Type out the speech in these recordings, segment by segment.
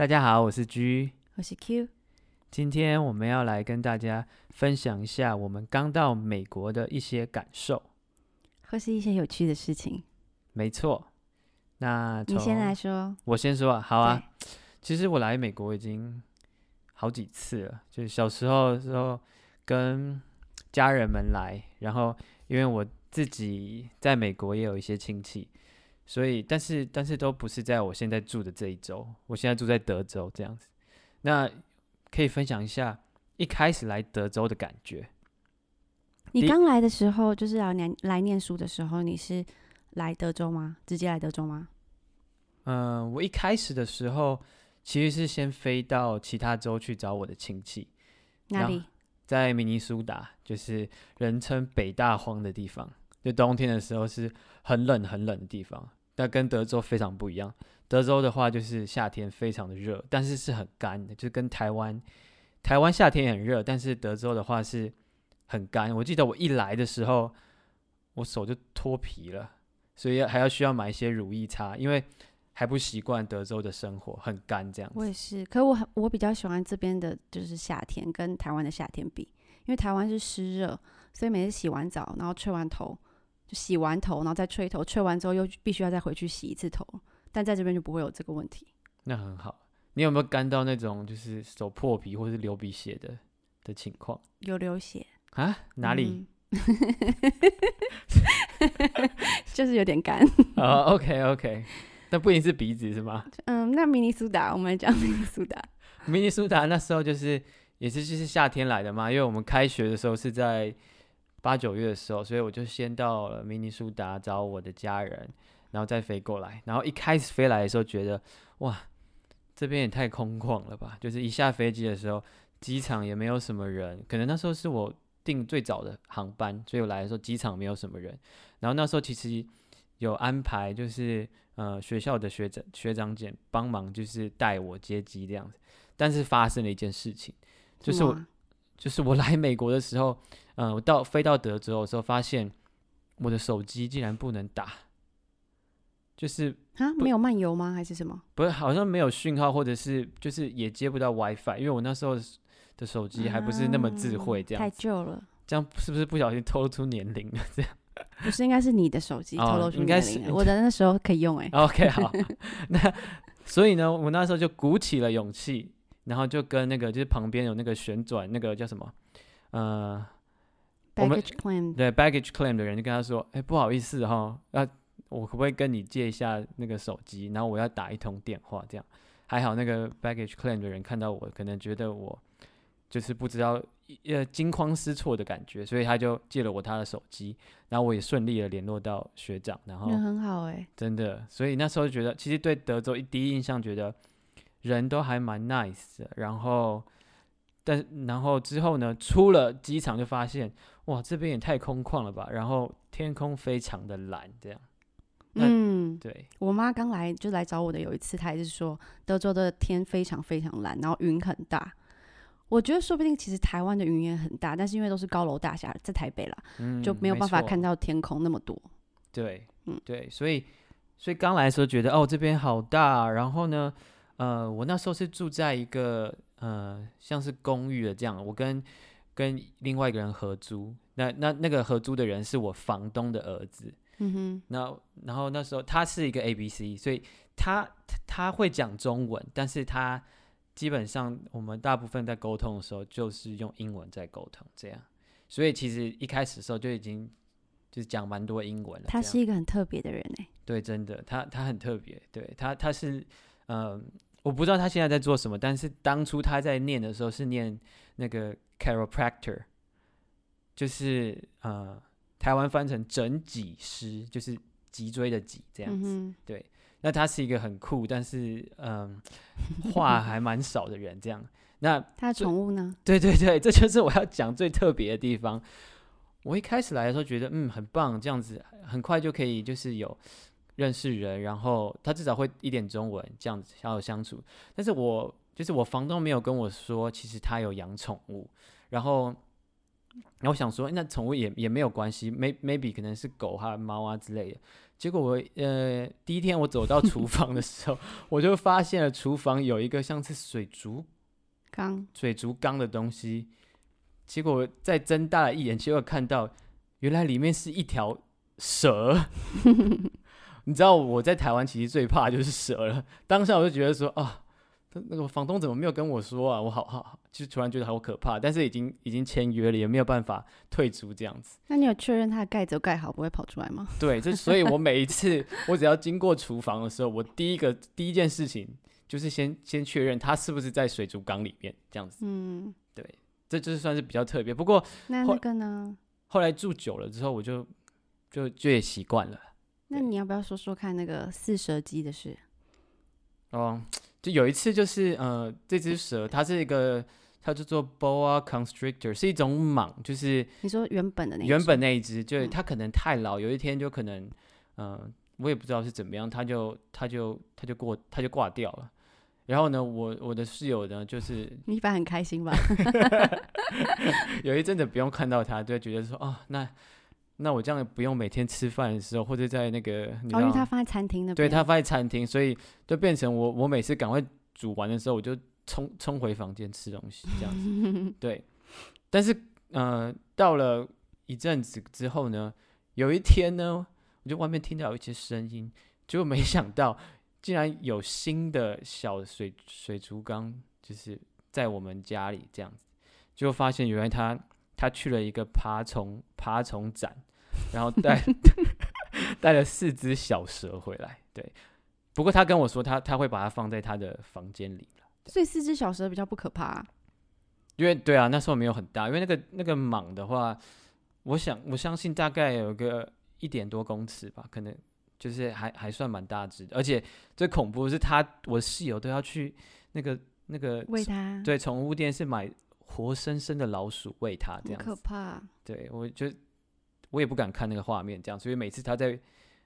大家好，我是 G。我是 Q。今天我们要来跟大家分享一下我们刚到美国的一些感受。或是一些有趣的事情。没错，那你先来说。我先说啊，好啊。其实我来美国已经好几次了，就是小时候的时候跟家人们来，然后因为我自己在美国也有一些亲戚，所以但是但是都不是在我现在住的这一周，我现在住在德州这样子。那可以分享一下一开始来德州的感觉。你刚来的时候，就是要念来念书的时候，你是来德州吗？直接来德州吗？嗯、我一开始的时候其实是先飞到其他州去找我的亲戚，哪里？在明尼苏达，就是人称北大荒的地方。就冬天的时候是很冷很冷的地方，但跟德州非常不一样。德州的话就是夏天非常的热，但是是很干的，就跟台湾台湾夏天也很热，但是德州的话是很干。我记得我一来的时候，我手就脱皮了，所以还要需要买一些乳液擦，因为还不习惯德州的生活，很干这样子。我也是，可我很我比较喜欢这边的，就是夏天跟台湾的夏天比，因为台湾是湿热，所以每次洗完澡，然后吹完头，就洗完头，然后再吹头，吹完之后又必须要再回去洗一次头，但在这边就不会有这个问题。那很好。你有没有干到那种就是手破皮或是流鼻血的的情况有流血啊？哪里？嗯 就是有点干。哦、o k OK，那不一定是鼻子是吗？嗯，那明尼苏达，我们讲明尼苏达。明尼苏达那时候就是也是就是夏天来的嘛，因为我们开学的时候是在八九月的时候，所以我就先到了明尼苏达找我的家人，然后再飞过来。然后一开始飞来的时候觉得哇，这边也太空旷了吧！就是一下飞机的时候，机场也没有什么人，可能那时候是我订最早的航班，所以我来的时候机场没有什么人。然后那时候其实有安排，就是呃学校的学长学长姐帮忙，就是带我接机这样子。但是发生了一件事情，就是我就是我来美国的时候，嗯、我到飞到德州的时候，发现我的手机竟然不能打，就是啊，没有漫游吗？还是什么？不是好像没有讯号，或者是就是也接不到 WiFi，因为我那时候的手机还不是那么智慧，这啊太，旧了。这样是不是不小心透露出年龄了？这样不是，应该是你的手机哦透露出应该是年龄了我的那时候可以用哎、OK 好，那所以呢，我那时候就鼓起了勇气，然后就跟那个就是旁边有那个旋转那个叫什么，呃，我们 baggage claim 对 baggage claim 的人就跟他说：“哎、不好意思哈，要我可不可以跟你借一下那个手机？然后我要打一通电话，这样还好。那个 baggage claim 的人看到我，可能觉得我就是不知道呃惊慌失措的感觉，所以他就借了我他的手机，然后我也顺利的联络到学长，然后人很好哎、真的，所以那时候就觉得，其实对德州一第一印象觉得人都还蛮 nice 的，然后，但然后之后呢，出了机场就发现，哇，这边也太空旷了吧，然后天空非常的蓝，这样，嗯，对，我妈刚来就来找我的，有一次她也是说德州的天非常非常蓝，然后云很大。我觉得说不定其实台湾的云也很大，但是因为都是高楼大厦，在台北啦，嗯，就没有办法看到天空那么多。对，嗯对，所以所以刚来的时候觉得哦这边好大，然后呢，呃，我那时候是住在一个呃像是公寓的这样，我跟跟另外一个人合租，那那那个合租的人是我房东的儿子，嗯哼，那然后那时候他是一个 A B C，所以他他他会讲中文，但是他基本上我们大部分在沟通的时候就是用英文在沟通，这样，所以其实一开始的时候就已经就是讲蛮多英文了。他是一个很特别的人哎、对，真的，他他很特别，对他他是，呃，我不知道他现在在做什么，但是当初他在念的时候是念那个 chiropractor，就是呃，台湾翻成整脊师，就是脊椎的脊这样子。嗯对，那他是一个很酷，但是嗯、话还蛮少的人，这样。那，他的宠物呢？对对对，这就是我要讲最特别的地方。我一开始来的时候觉得，嗯，很棒，这样子很快就可以就是有认识人，然后他至少会一点中文，这样子好好相处。但是我就是我房东没有跟我说，其实他有养宠物，然后然后我想说，那宠物也也没有关系，may maybe 可能是狗还有猫啊之类的。结果我呃第一天我走到厨房的时候，我就发现了厨房有一个像是水族缸水族缸的东西。结果我再睁大了一眼，结果看到原来里面是一条蛇。你知道我在台湾其实最怕就是蛇了。当下我就觉得说啊，那个房东怎么没有跟我说啊？我好好，就突然觉得好可怕。但是已经已经签约了，也没有办法退出这样子。那你有确认它的盖子盖好，不会跑出来吗？对，这所以，我每一次我只要经过厨房的时候，我第一个第一件事情就是先先确认它是不是在水族缸里面这样子。嗯，对，这就是算是比较特别。不过那那个呢？后来住久了之后，我就就就也习惯了。那你要不要说说看那个四蛇姬的事？哦，就有一次就是呃，这只蛇它是一个，它叫做 boa constrictor，是一种蟒，就是你说原本的那原本那一只，就它可能太老，有一天就可能，嗯、我也不知道是怎么样，它就它就它就过它就挂掉了。然后呢，我我的室友呢，就是 你一般很开心吧？有一阵子不用看到它，就觉得说，哦，那那我这样不用每天吃饭的时候，或者在那个你知哦，因为道它放在餐厅那边。对，它放在餐厅，所以就变成我我每次赶快煮完的时候，我就冲冲回房间吃东西这样子。对，但是呃，到了一阵子之后呢，有一天呢，我就外面听到有一些声音，结果没想到竟然有新的小水水族缸，就是在我们家里这样子，就发现原来他他去了一个爬虫爬虫展，然后带 带了四只小蛇回来。对，不过他跟我说他他会把它放在他的房间里了，所以四只小蛇比较不可怕啊、因为对啊，那时候没有很大，因为那个那个蟒的话，我想我相信大概有个一点多公尺吧，可能就是还还算蛮大只的，而且最恐怖的是他我室友都要去那个那个喂它，对宠物店是买活生生的老鼠喂它这样可怕。对我就我也不敢看那个画面这样，所以每次他在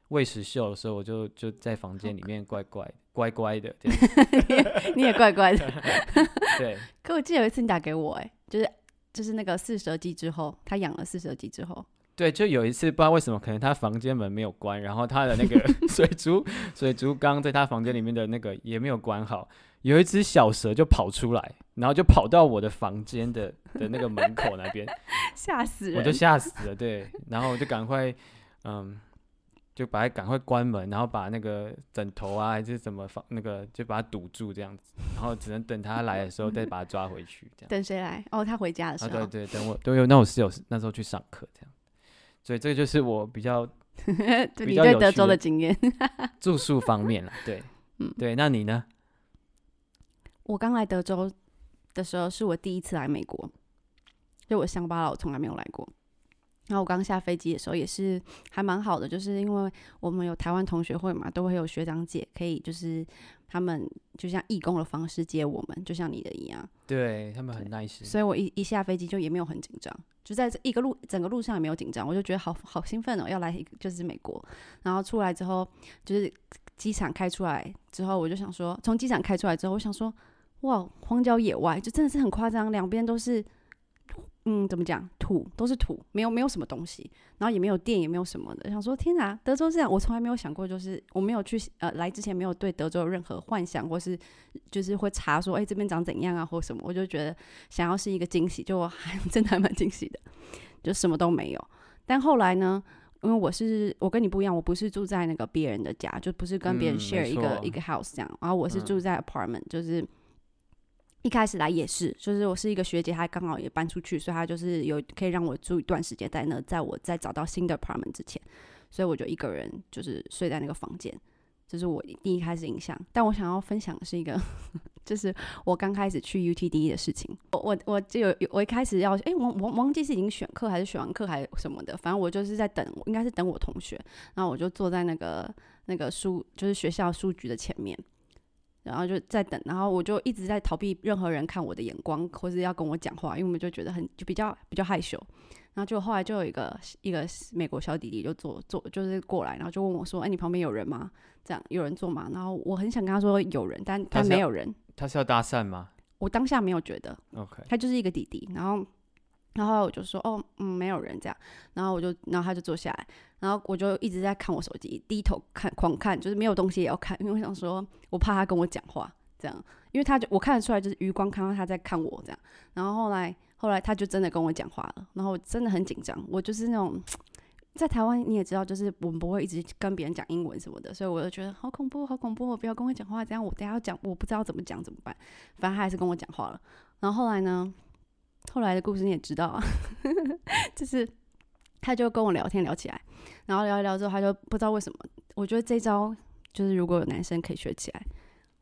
喂食秀的时候，我就就在房间里面乖乖乖乖的这样子，你也怪怪的。对。可我记得有一次你打给我、哎，就是就是那个四蛇姬之后，他养了四蛇姬之后，对，就有一次不知道为什么，可能他房间门没有关，然后他的那个 水族水族缸在他房间里面的那个也没有关好，有一只小蛇就跑出来，然后就跑到我的房间的 的那个门口那边，吓死人！我就吓死了，对，然后我就赶快嗯，就把它赶快关门，然后把那个枕头啊还是怎么放那个就把它堵住这样子，然后只能等他来的时候再把它抓回去这样。等谁来？哦，他回家的时啊，候。对对，等我对，那我室友那时候去上课这样，所以这个就是我比较 比你对德州的经验。住宿方面了，对，嗯对，那你呢？我刚来德州的时候，是我第一次来美国，就我乡巴佬从来没有来过。然后我刚下飞机的时候也是还蛮好的，就是因为我们有台湾同学会嘛，都会有学长姐可以就是他们就像义工的方式接我们，就像你的一样。对他们很 nice，所以我一一下飞机就也没有很紧张，就在这一个路整个路上也没有紧张，我就觉得好好兴奋哦，要来就是美国。然后出来之后，就是机场开出来之后，我就想说，从机场开出来之后，我想说，哇，荒郊野外，就真的是很夸张，两边都是。嗯，怎么讲？土都是土，没有没有什么东西，然后也没有电，也没有什么的。想说，天哪，德州这样，我从来没有想过，就是我没有去呃来之前没有对德州有任何幻想，或是就是会查说，哎、这边长怎样啊，或什么，我就觉得想要是一个惊喜，就还 真的还蛮惊喜的，就什么都没有。但后来呢，因为我是我跟你不一样，我不是住在那个别人的家，就不是跟别人嗯 share 一个一个 house 这样，然后我是嗯住在 apartment，就是。一开始来也是，就是我是一个学姐，她刚好也搬出去，所以她就是有可以让我住一段时间在那，在我再找到新的 apartment 之前，所以我就一个人就是睡在那个房间，这是我第一开始印象。但我想要分享的是一个，就是我刚开始去 UTD 的事情。我我我就有我一开始要，诶，我我忘记是已经选课还是选完课还是什么的，反正我就是在等，应该是等我同学，然后我就坐在那个那个书，就是学校书局的前面。然后就在等，然后我就一直在逃避任何人看我的眼光，或是要跟我讲话，因为我们就觉得很就比较比较害羞。然后就后来就有一个一个美国小弟弟就坐坐就是过来，然后就问我说：“哎，你旁边有人吗？这样有人坐吗？”然后我很想跟他说有人，但但他没有人。他是要搭讪吗我当下没有觉得，？OK，他就是一个弟弟。然后然后我就说哦，嗯，没有人这样，然后我就，然后他就坐下来，然后我就一直在看我手机，低头看，狂看，就是没有东西也要看，因为我想说，我怕他跟我讲话，这样，因为他就我看得出来，就是余光看到他在看我这样，然后后来后来他就真的跟我讲话了，然后我真的很紧张，我就是那种在台湾你也知道，就是我们不会一直跟别人讲英文什么的，所以我就觉得好恐怖，好恐怖，不要跟我讲话，这样我等下要讲，我不知道怎么讲怎么办，反正他还是跟我讲话了，然后后来呢？后来的故事你也知道啊，就是他就跟我聊天聊起来，然后聊一聊之后，他就不知道为什么，我觉得这招就是如果有男生可以学起来，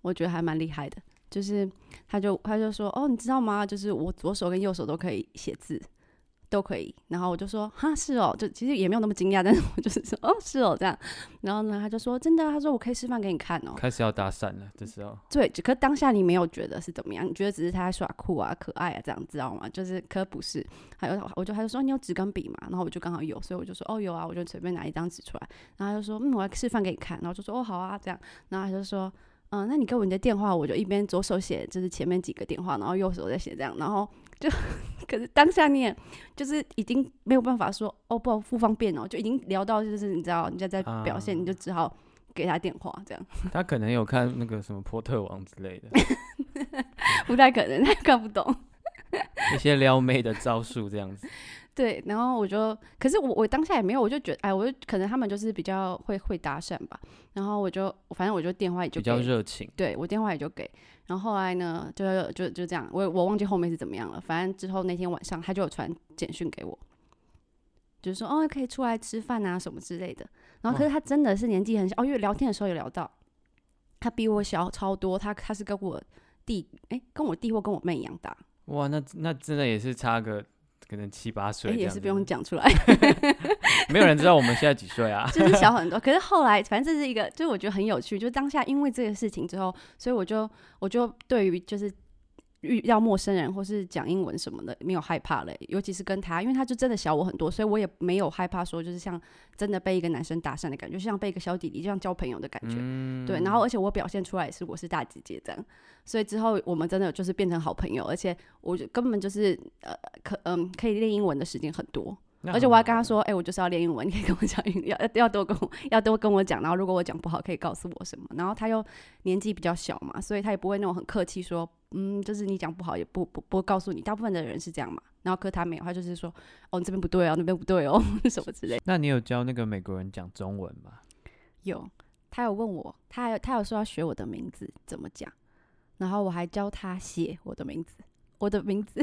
我觉得还蛮厉害的。就是他就他就说哦，你知道吗？就是我左手跟右手都可以写字。都可以，然后我就说哈是哦，就其实也没有那么惊讶，但是我就是说哦是哦。这样，然后呢他就说真的，他说我可以示范给你看哦，开始要搭讪了这时候，对，可当下你没有觉得是怎么样，你觉得只是他在耍酷啊可爱啊这样知道吗？就是可不是，还有我就他就说你有纸跟笔嘛，然后我就刚好有，所以我就说哦有啊，我就随便拿一张纸出来，然后他就说嗯我要示范给你看，然后就说哦好啊。这样，然后他就说。嗯，那你给我你的电话，我就一边左手写，就是前面几个电话，然后右手在写这样，然后就，可是当下你也就是已经没有办法说哦不不方便哦，就已经聊到就是你知道人家在表现，你就只好给他电话这样。他可能有看那个什么波特王之类的，不太可能，他看不懂 一些撩妹的招数这样子。对，然后我就，可是我我当下也没有，我就觉得，哎，我就可能他们就是比较会会搭讪吧，然后我就反正我就电话也就比较热情，对我电话也就给，然后后来呢，就就就这样，我我忘记后面是怎么样了，反正之后那天晚上他就有传简讯给我，就是说哦可以出来吃饭啊什么之类的，然后可是他真的是年纪很小，哦，因为聊天的时候有聊到，他比我小超多，他他是跟我弟，哎，跟我弟或跟我妹一样大，哇，那那真的也是差个。可能七八岁，也是不用讲出来，没有人知道我们现在几岁啊，就是小很多。可是后来，反正这是一个，就是我觉得很有趣。就当下因为这个事情之后，所以我就我就对于就是。遇到陌生人或是讲英文什么的，没有害怕嘞。尤其是跟他，因为他就真的小我很多，所以我也没有害怕说，就是像真的被一个男生搭讪的感觉，就像被一个小弟弟，就像交朋友的感觉。对，然后而且我表现出来是我是大姐姐这样，所以之后我们真的就是变成好朋友，而且我就根本就是呃可嗯可以练英文的时间很多。而且我还跟他说，哎，我就是要练英文，你可以跟我讲英，要要多跟我要多跟我讲。然后如果我讲不好，可以告诉我什么。然后他又年纪比较小嘛，所以他也不会那种很客气说，嗯，就是你讲不好也不不不告诉你。大部分的人是这样嘛。然后可他没有，他就是说，哦，你这边不对哦，那边不对哦，什么之类。那你有教那个美国人讲中文吗？有，他有问我，他有他有说要学我的名字怎么讲，然后我还教他写我的名字，我的名字。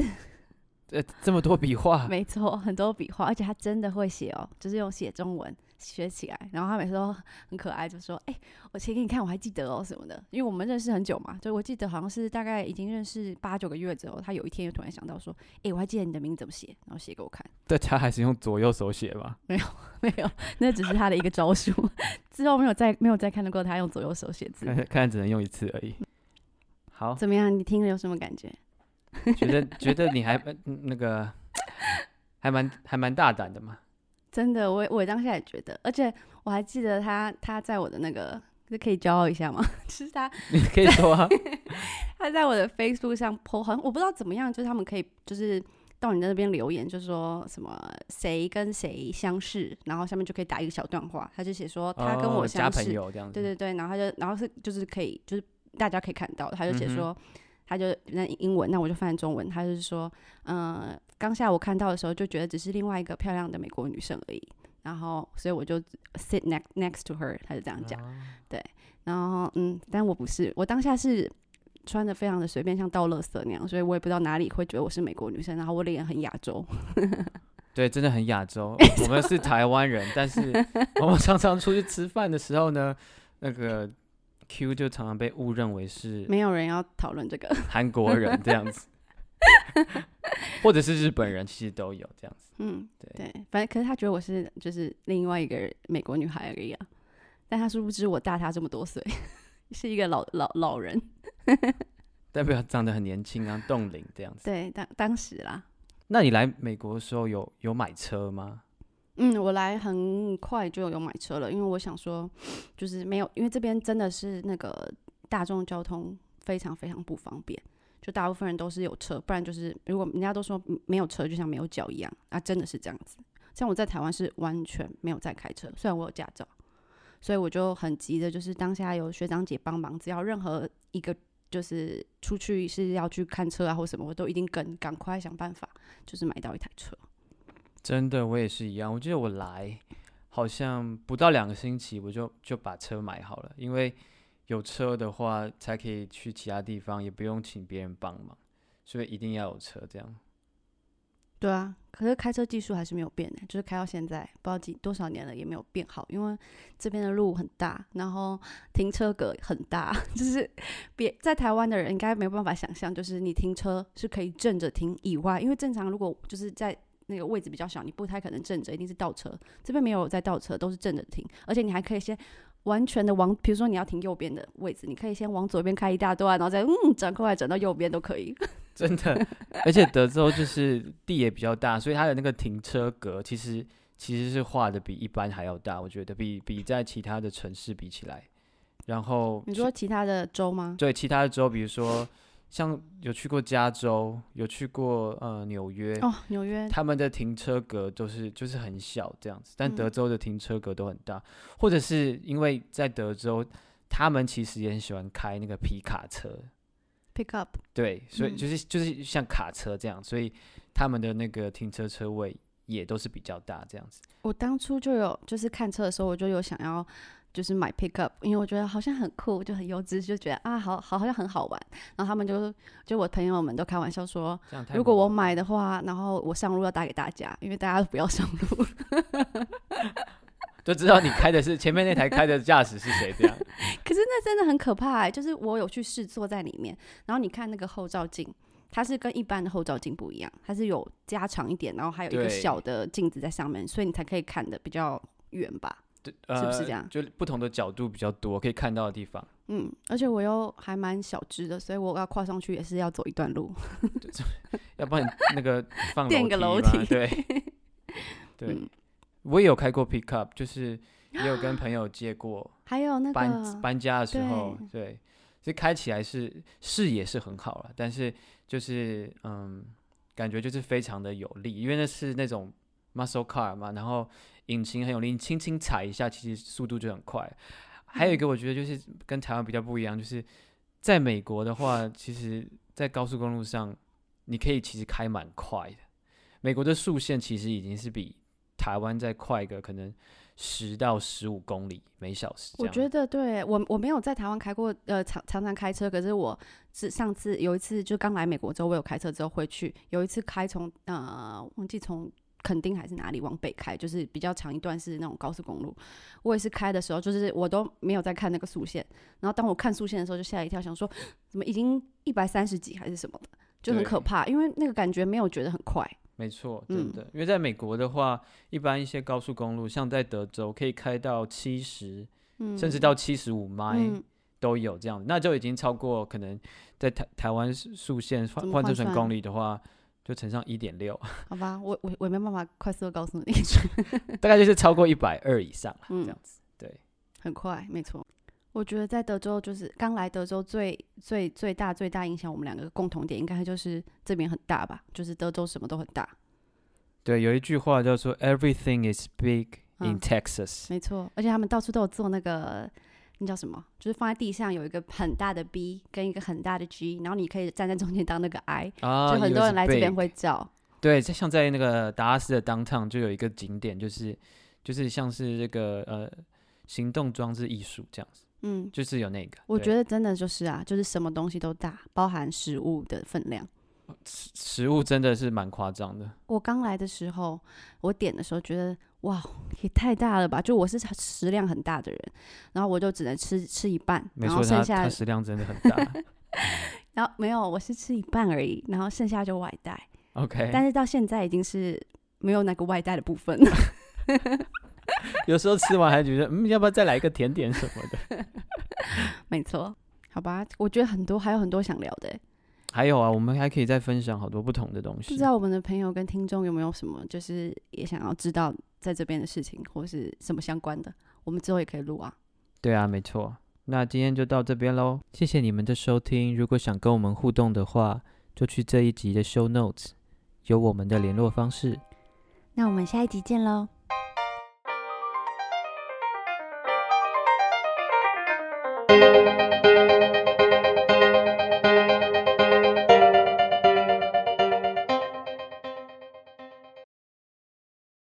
呃，这么多笔画，没错，很多笔画，而且他真的会写哦，就是用写中文学起来。然后他每次都很可爱，就说：“哎，我写给你看，我还记得哦什么的。”因为我们认识很久嘛，就我记得好像是大概已经认识八九个月之后，他有一天又突然想到说：“哎，我还记得你的名字怎么写，然后写给我看。”对，他还是用左右手写吧？没有，没有，那只是他的一个招数。之后没有再没有再看到过他用左右手写字，看只能用一次而已。好，怎么样？你听了有什么感觉？觉得觉得你还那个还蛮还蛮大胆的嘛？真的，我我当下也觉得，而且我还记得他他在我的那个，是可以骄傲一下吗？就是他，你可以说啊，他在我的 Facebook 上 po，好像我不知道怎么样，就是他们可以就是到你那边留言，就是说什么谁跟谁相识，然后下面就可以打一个小段话，他就写说他跟我相识，对对对，然后他就然后是就是可以就是大家可以看到，他就写说。他就那英文，那我就翻中文。他就是说，嗯，刚下午看到的时候就觉得只是另外一个漂亮的美国女生而已。然后，所以我就 sit next next to her，他就这样讲。对，然后嗯，但我不是，我当下是穿的非常的随便，像倒垃圾那样，所以我也不知道哪里会觉得我是美国女生。然后我脸很亚洲，对，真的很亚洲。我们是台湾人，但是我们常常出去吃饭的时候呢，那个。Q 就常常被误认为是没有人要讨论这个韩国人这样子，或者是日本人，其实都有这样子。嗯，对对，反正可是他觉得我是就是另外一个美国女孩而已啊，但他殊不知我大他这么多岁，是一个老老老人，代表长得很年轻啊，冻龄这样子。对，当当时啦。那你来美国的时候有有买车吗？嗯，我来很快就有买车了，因为我想说，就是没有，因为这边真的是那个大众交通非常非常不方便，就大部分人都是有车，不然就是如果人家都说没有车就像没有脚一样啊，真的是这样子。像我在台湾是完全没有在开车，虽然我有驾照，所以我就很急的，就是当下有学长姐帮忙，只要任何一个就是出去是要去看车啊或什么，我都一定跟，赶快想办法，就是买到一台车。真的，我也是一样。我记得我来好像不到两个星期，我就就把车买好了，因为有车的话才可以去其他地方，也不用请别人帮忙，所以一定要有车这样。对啊，可是开车技术还是没有变的，就是开到现在不知道几多少年了也没有变好，因为这边的路很大，然后停车格很大，就是别在台湾的人应该没有办法想象，就是你停车是可以正着停以外，因为正常如果就是在那个位置比较小，你不太可能正着，一定是倒车。这边没有在倒车，都是正着停，而且你还可以先完全的往，比如说你要停右边的位置，你可以先往左边开一大段，然后再嗯转过来转到右边都可以。真的，而且德州就是地也比较大，所以它的那个停车格其实其实是画的比一般还要大，我觉得比比在其他的城市比起来。然后你说其他的州吗？对，其他的州，比如说像有去过加州，有去过呃纽约哦，纽约。他们的停车格都是就是很小这样子，但德嗯。州的停车格都很大，或者是因为在德州，他们其实也很喜欢开那个皮卡车，pick up，对，所以嗯。就是就是像卡车这样，所以他们的那个停车车位也都是比较大这样子。我当初就有就是看车的时候，我就有想要就是买 pick up，因为我觉得好像很酷，就很优质，就觉得啊好好好像很好玩。然后他们就就我朋友们都开玩笑说，如果我买的话，然后我上路要打给大家，因为大家都不要上路。就知道你开的是前面那台开的驾驶是谁这样。可是那真的很可怕、欸，就是我有去试坐在里面，然后你看那个后照镜，它是跟一般的后照镜不一样，它是有加长一点，然后还有一个小的镜子在上面，所以你才可以看的比较远吧。对，是不是呃这样？就不同的角度比较多，可以看到的地方。嗯，而且我又还蛮小只的，所以我要跨上去也是要走一段路。要不然那个放垫个楼梯对。对，嗯。我也有开过 pickup，就是 也有跟朋友借过，还有那搬个搬家的时候，对，所以开起来是视野是很好了，但是就是嗯，感觉就是非常的有力，因为那是那种 muscle car 嘛，然后引擎很有力，你轻轻踩一下，其实速度就很快。还有一个我觉得就是跟台湾比较不一样，就是在美国的话，其实在高速公路上，你可以其实开蛮快的。美国的速限其实已经是比台湾再快个可能十到十五公里每小时。我觉得对我我没有在台湾开过，呃，常常常开车，可是我是上次有一次就刚来美国之后，我有开车之后回去，有一次开从呃忘记从垦丁还是哪里往北开，就是比较长一段是那种高速公路，我也是开的时候，就是我都没有在看那个速线，然后当我看速线的时候就吓一跳，想说 怎么已经一百三十几还是什么的，就很可怕，因为那个感觉没有觉得很快，没错，嗯真的，因为在美国的话，一般一些高速公路，像在德州，可以开到七十、嗯，甚至到七十五迈嗯。都有这样，那就已经超过可能在台台湾速线换换怎么换成公里的话，就乘上一点六，好吧，我我我也没办法快速的告诉你，大概就是超过一百二以上了，嗯这样子。对，很快，没错。我觉得在德州，就是刚来德州最最最大最大影响我们两个共同点，应该就是这边很大吧，就是德州什么都很大，对，有一句话叫做 “Everything is big in 嗯 Texas”，、没错。而且他们到处都有做那个那叫什么，就是放在地上有一个很大的 B 跟一个很大的 G，然后你可以站在中间当那个 I，、啊，就很多人来这边会照。对，就像在那个达拉斯的 downtown 就有一个景点，就是就是像是这个呃行动装置艺术这样子，嗯，就是有那个。我觉得真的就是啊，就是什么东西都大，包含食物的分量。食食物真的是蛮夸张的，我刚来的时候，我点的时候觉得哇，也太大了吧！就我是食量很大的人，然后我就只能吃吃一半，然后剩下它食量真的很大。然后没有，我是吃一半而已，然后剩下就外带。OK，但是到现在已经是没有那个外带的部分了。有时候吃完还觉得，嗯，要不要再来一个甜点什么的？没错，好吧，我觉得很多还有很多想聊的欸，还有啊，我们还可以再分享好多不同的东西不知。道我们的朋友跟听众有没有什么就是也想要知道在这边的事情或是什么相关的，我们之后也可以录啊。对啊，没错。那今天就到这边喽，谢谢你们的收听。如果想跟我们互动的话，就去这一集的 show notes，有我们的联络方式。那我们下一集见喽。